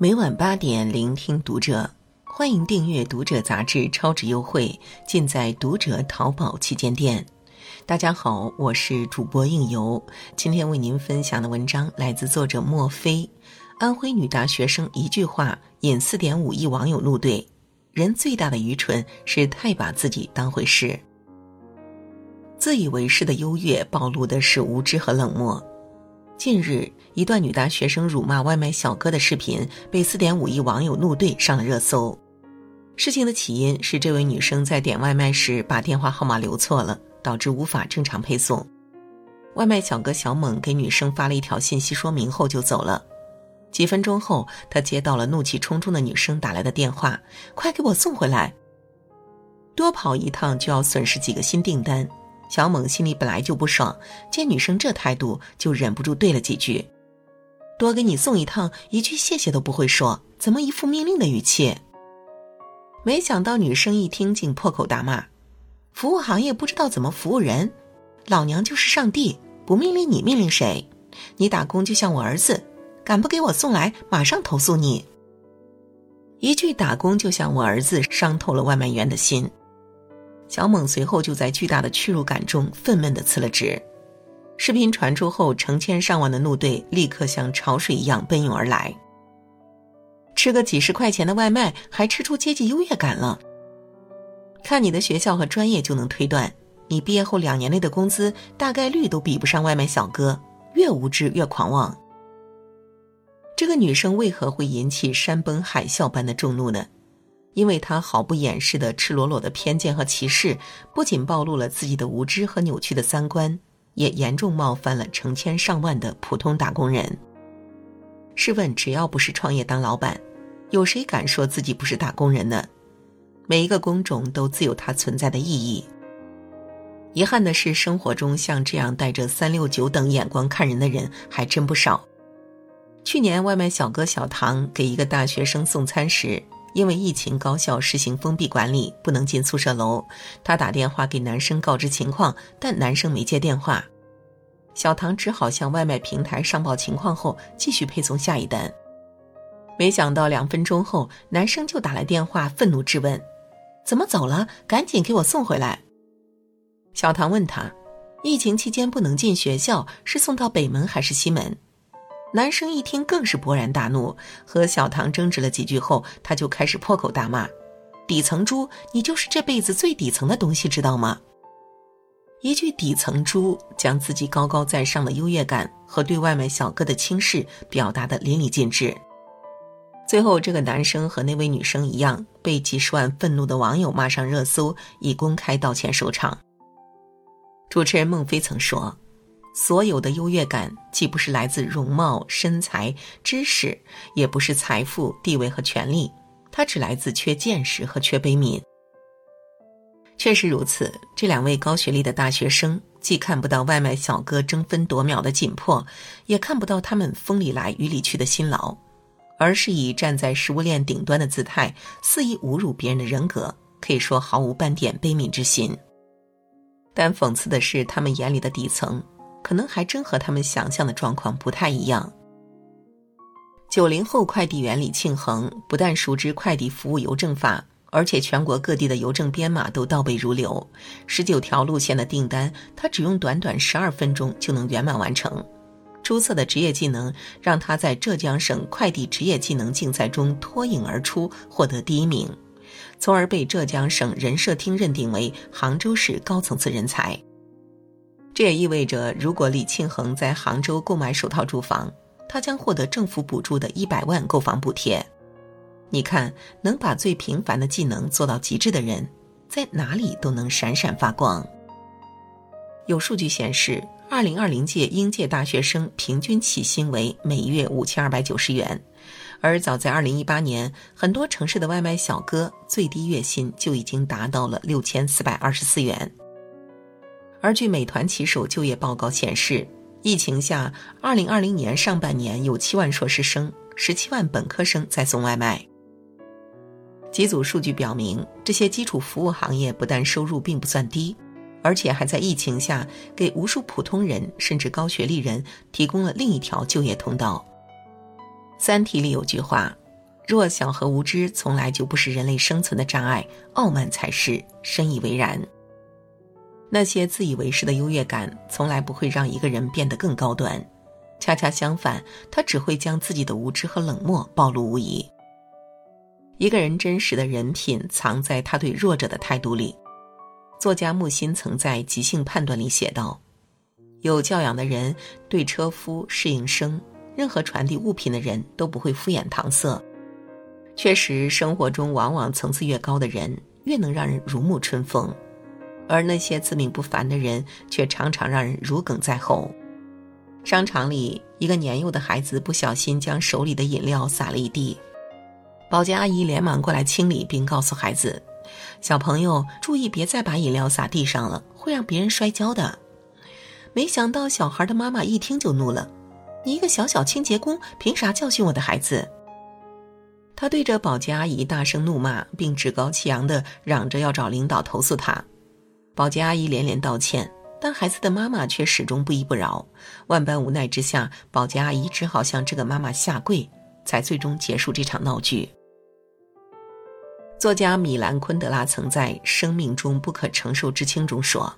每晚八点，聆听读者。欢迎订阅《读者》杂志，超值优惠尽在《读者》淘宝旗舰店。大家好，我是主播应由。今天为您分享的文章来自作者莫非。安徽女大学生一句话引四点五亿网友怒怼：人最大的愚蠢是太把自己当回事。自以为是的优越，暴露的是无知和冷漠。近日，一段女大学生辱骂外卖小哥的视频被四点五亿网友怒怼上了热搜。事情的起因是这位女生在点外卖时把电话号码留错了，导致无法正常配送。外卖小哥小猛给女生发了一条信息说明后就走了。几分钟后，他接到了怒气冲冲的女生打来的电话：“快给我送回来！”多跑一趟就要损失几个新订单。小猛心里本来就不爽，见女生这态度，就忍不住对了几句：“多给你送一趟，一句谢谢都不会说，怎么一副命令的语气？”没想到女生一听，竟破口大骂：“服务行业不知道怎么服务人，老娘就是上帝，不命令你命令谁？你打工就像我儿子，敢不给我送来，马上投诉你！”一句“打工就像我儿子”，伤透了外卖员的心。小猛随后就在巨大的屈辱感中愤懑地辞了职。视频传出后，成千上万的怒怼立刻像潮水一样奔涌而来。吃个几十块钱的外卖，还吃出阶级优越感了？看你的学校和专业就能推断，你毕业后两年内的工资大概率都比不上外卖小哥。越无知越狂妄。这个女生为何会引起山崩海啸般的众怒呢？因为他毫不掩饰的赤裸裸的偏见和歧视，不仅暴露了自己的无知和扭曲的三观，也严重冒犯了成千上万的普通打工人。试问，只要不是创业当老板，有谁敢说自己不是打工人呢？每一个工种都自有它存在的意义。遗憾的是，生活中像这样带着三六九等眼光看人的人还真不少。去年，外卖小哥小唐给一个大学生送餐时。因为疫情，高校实行封闭管理，不能进宿舍楼。他打电话给男生告知情况，但男生没接电话。小唐只好向外卖平台上报情况后，继续配送下一单。没想到两分钟后，男生就打来电话，愤怒质问：“怎么走了？赶紧给我送回来！”小唐问他：“疫情期间不能进学校，是送到北门还是西门？”男生一听更是勃然大怒，和小唐争执了几句后，他就开始破口大骂：“底层猪，你就是这辈子最底层的东西，知道吗？”一句“底层猪”将自己高高在上的优越感和对外卖小哥的轻视表达的淋漓尽致。最后，这个男生和那位女生一样，被几十万愤怒的网友骂上热搜，以公开道歉收场。主持人孟非曾说。所有的优越感，既不是来自容貌、身材、知识，也不是财富、地位和权力，它只来自缺见识和缺悲悯。确实如此，这两位高学历的大学生，既看不到外卖小哥争分夺秒的紧迫，也看不到他们风里来雨里去的辛劳，而是以站在食物链顶端的姿态，肆意侮辱别人的人格，可以说毫无半点悲悯之心。但讽刺的是，他们眼里的底层。可能还真和他们想象的状况不太一样。九零后快递员李庆恒不但熟知快递服务邮政法，而且全国各地的邮政编码都倒背如流，十九条路线的订单，他只用短短十二分钟就能圆满完成。出色的职业技能让他在浙江省快递职业技能竞赛中脱颖而出，获得第一名，从而被浙江省人社厅认定为杭州市高层次人才。这也意味着，如果李庆恒在杭州购买首套住房，他将获得政府补助的一百万购房补贴。你看，能把最平凡的技能做到极致的人，在哪里都能闪闪发光。有数据显示，二零二零届应届大学生平均起薪为每月五千二百九十元，而早在二零一八年，很多城市的外卖小哥最低月薪就已经达到了六千四百二十四元。而据美团骑手就业报告显示，疫情下，二零二零年上半年有七万硕士生、十七万本科生在送外卖。几组数据表明，这些基础服务行业不但收入并不算低，而且还在疫情下给无数普通人甚至高学历人提供了另一条就业通道。《三体》里有句话：“弱小和无知从来就不是人类生存的障碍，傲慢才是。深以为然。那些自以为是的优越感，从来不会让一个人变得更高端，恰恰相反，他只会将自己的无知和冷漠暴露无遗。一个人真实的人品，藏在他对弱者的态度里。作家木心曾在《即兴判断》里写道：“有教养的人对车夫、侍应生、任何传递物品的人都不会敷衍搪塞。”确实，生活中往往层次越高的人，越能让人如沐春风。而那些自命不凡的人，却常常让人如鲠在喉。商场里，一个年幼的孩子不小心将手里的饮料洒了一地，保洁阿姨连忙过来清理，并告诉孩子：“小朋友，注意别再把饮料洒地上了，会让别人摔跤的。”没想到，小孩的妈妈一听就怒了：“你一个小小清洁工，凭啥教训我的孩子？”他对着保洁阿姨大声怒骂，并趾高气扬地嚷着要找领导投诉他。保洁阿姨连连道歉，但孩子的妈妈却始终不依不饶。万般无奈之下，保洁阿姨只好向这个妈妈下跪，才最终结束这场闹剧。作家米兰昆德拉曾在《生命中不可承受之轻》中说：“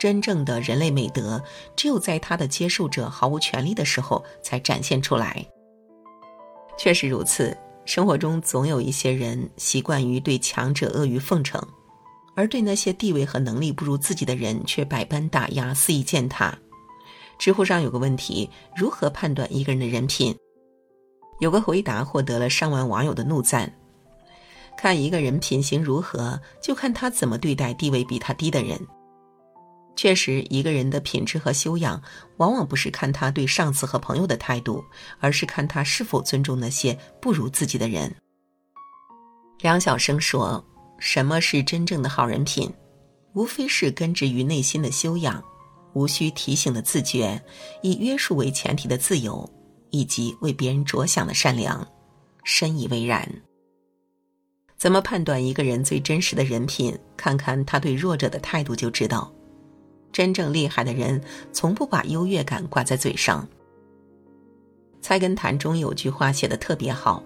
真正的人类美德，只有在他的接受者毫无权利的时候才展现出来。”确实如此，生活中总有一些人习惯于对强者阿谀奉承。而对那些地位和能力不如自己的人，却百般打压，肆意践踏。知乎上有个问题：如何判断一个人的人品？有个回答获得了上万网友的怒赞。看一个人品行如何，就看他怎么对待地位比他低的人。确实，一个人的品质和修养，往往不是看他对上司和朋友的态度，而是看他是否尊重那些不如自己的人。梁晓声说。什么是真正的好人品？无非是根植于内心的修养，无需提醒的自觉，以约束为前提的自由，以及为别人着想的善良。深以为然。怎么判断一个人最真实的人品？看看他对弱者的态度就知道。真正厉害的人，从不把优越感挂在嘴上。《菜根谭》中有句话写的特别好：“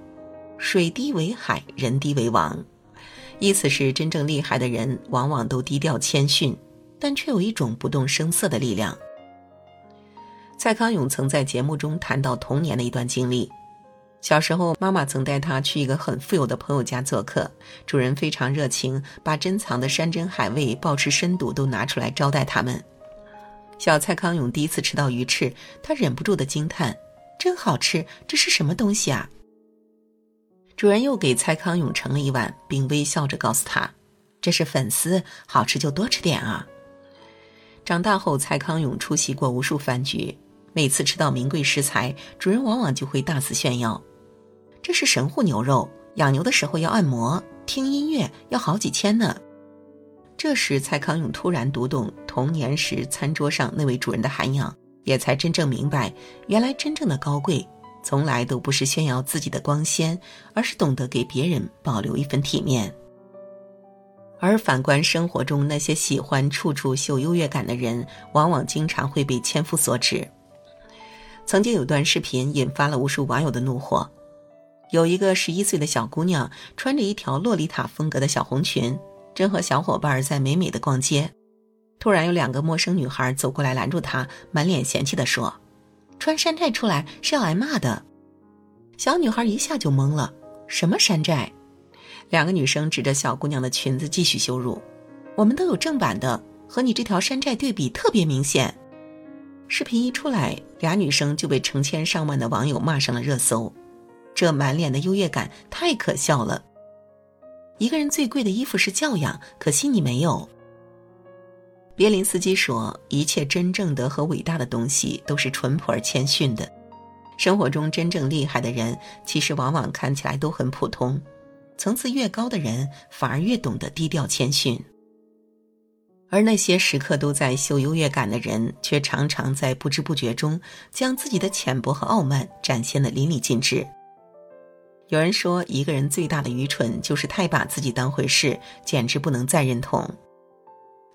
水低为海，人低为王。”意思是，真正厉害的人往往都低调谦逊，但却有一种不动声色的力量。蔡康永曾在节目中谈到童年的一段经历：小时候，妈妈曾带他去一个很富有的朋友家做客，主人非常热情，把珍藏的山珍海味、鲍翅参肚都拿出来招待他们。小蔡康永第一次吃到鱼翅，他忍不住的惊叹：“真好吃，这是什么东西啊？”主人又给蔡康永盛了一碗，并微笑着告诉他：“这是粉丝，好吃就多吃点啊。”长大后，蔡康永出席过无数饭局，每次吃到名贵食材，主人往往就会大肆炫耀：“这是神户牛肉，养牛的时候要按摩，听音乐要好几千呢。”这时，蔡康永突然读懂童年时餐桌上那位主人的涵养，也才真正明白，原来真正的高贵。从来都不是炫耀自己的光鲜，而是懂得给别人保留一份体面。而反观生活中那些喜欢处处秀优越感的人，往往经常会被千夫所指。曾经有段视频引发了无数网友的怒火，有一个十一岁的小姑娘穿着一条洛丽塔风格的小红裙，正和小伙伴在美美的逛街，突然有两个陌生女孩走过来拦住她，满脸嫌弃的说。穿山寨出来是要挨骂的，小女孩一下就懵了。什么山寨？两个女生指着小姑娘的裙子继续羞辱。我们都有正版的，和你这条山寨对比特别明显。视频一出来，俩女生就被成千上万的网友骂上了热搜。这满脸的优越感太可笑了。一个人最贵的衣服是教养，可惜你没有。别林斯基说：“一切真正的和伟大的东西都是淳朴而谦逊的。生活中真正厉害的人，其实往往看起来都很普通。层次越高的人，反而越懂得低调谦逊。而那些时刻都在秀优越感的人，却常常在不知不觉中将自己的浅薄和傲慢展现的淋漓尽致。有人说，一个人最大的愚蠢就是太把自己当回事，简直不能再认同。”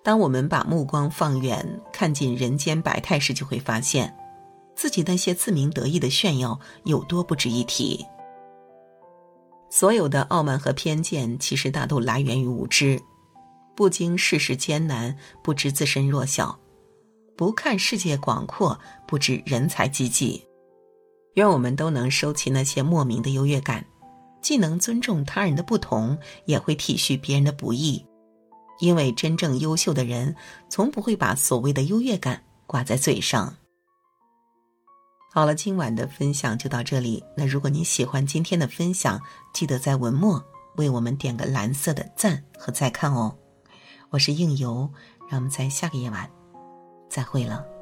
当我们把目光放远，看尽人间百态时，就会发现，自己那些自鸣得意的炫耀有多不值一提。所有的傲慢和偏见，其实大都来源于无知，不经世事艰难，不知自身弱小，不看世界广阔，不知人才济济。愿我们都能收起那些莫名的优越感，既能尊重他人的不同，也会体恤别人的不易。因为真正优秀的人，从不会把所谓的优越感挂在嘴上。好了，今晚的分享就到这里。那如果你喜欢今天的分享，记得在文末为我们点个蓝色的赞和再看哦。我是应由，让我们在下个夜晚再会了。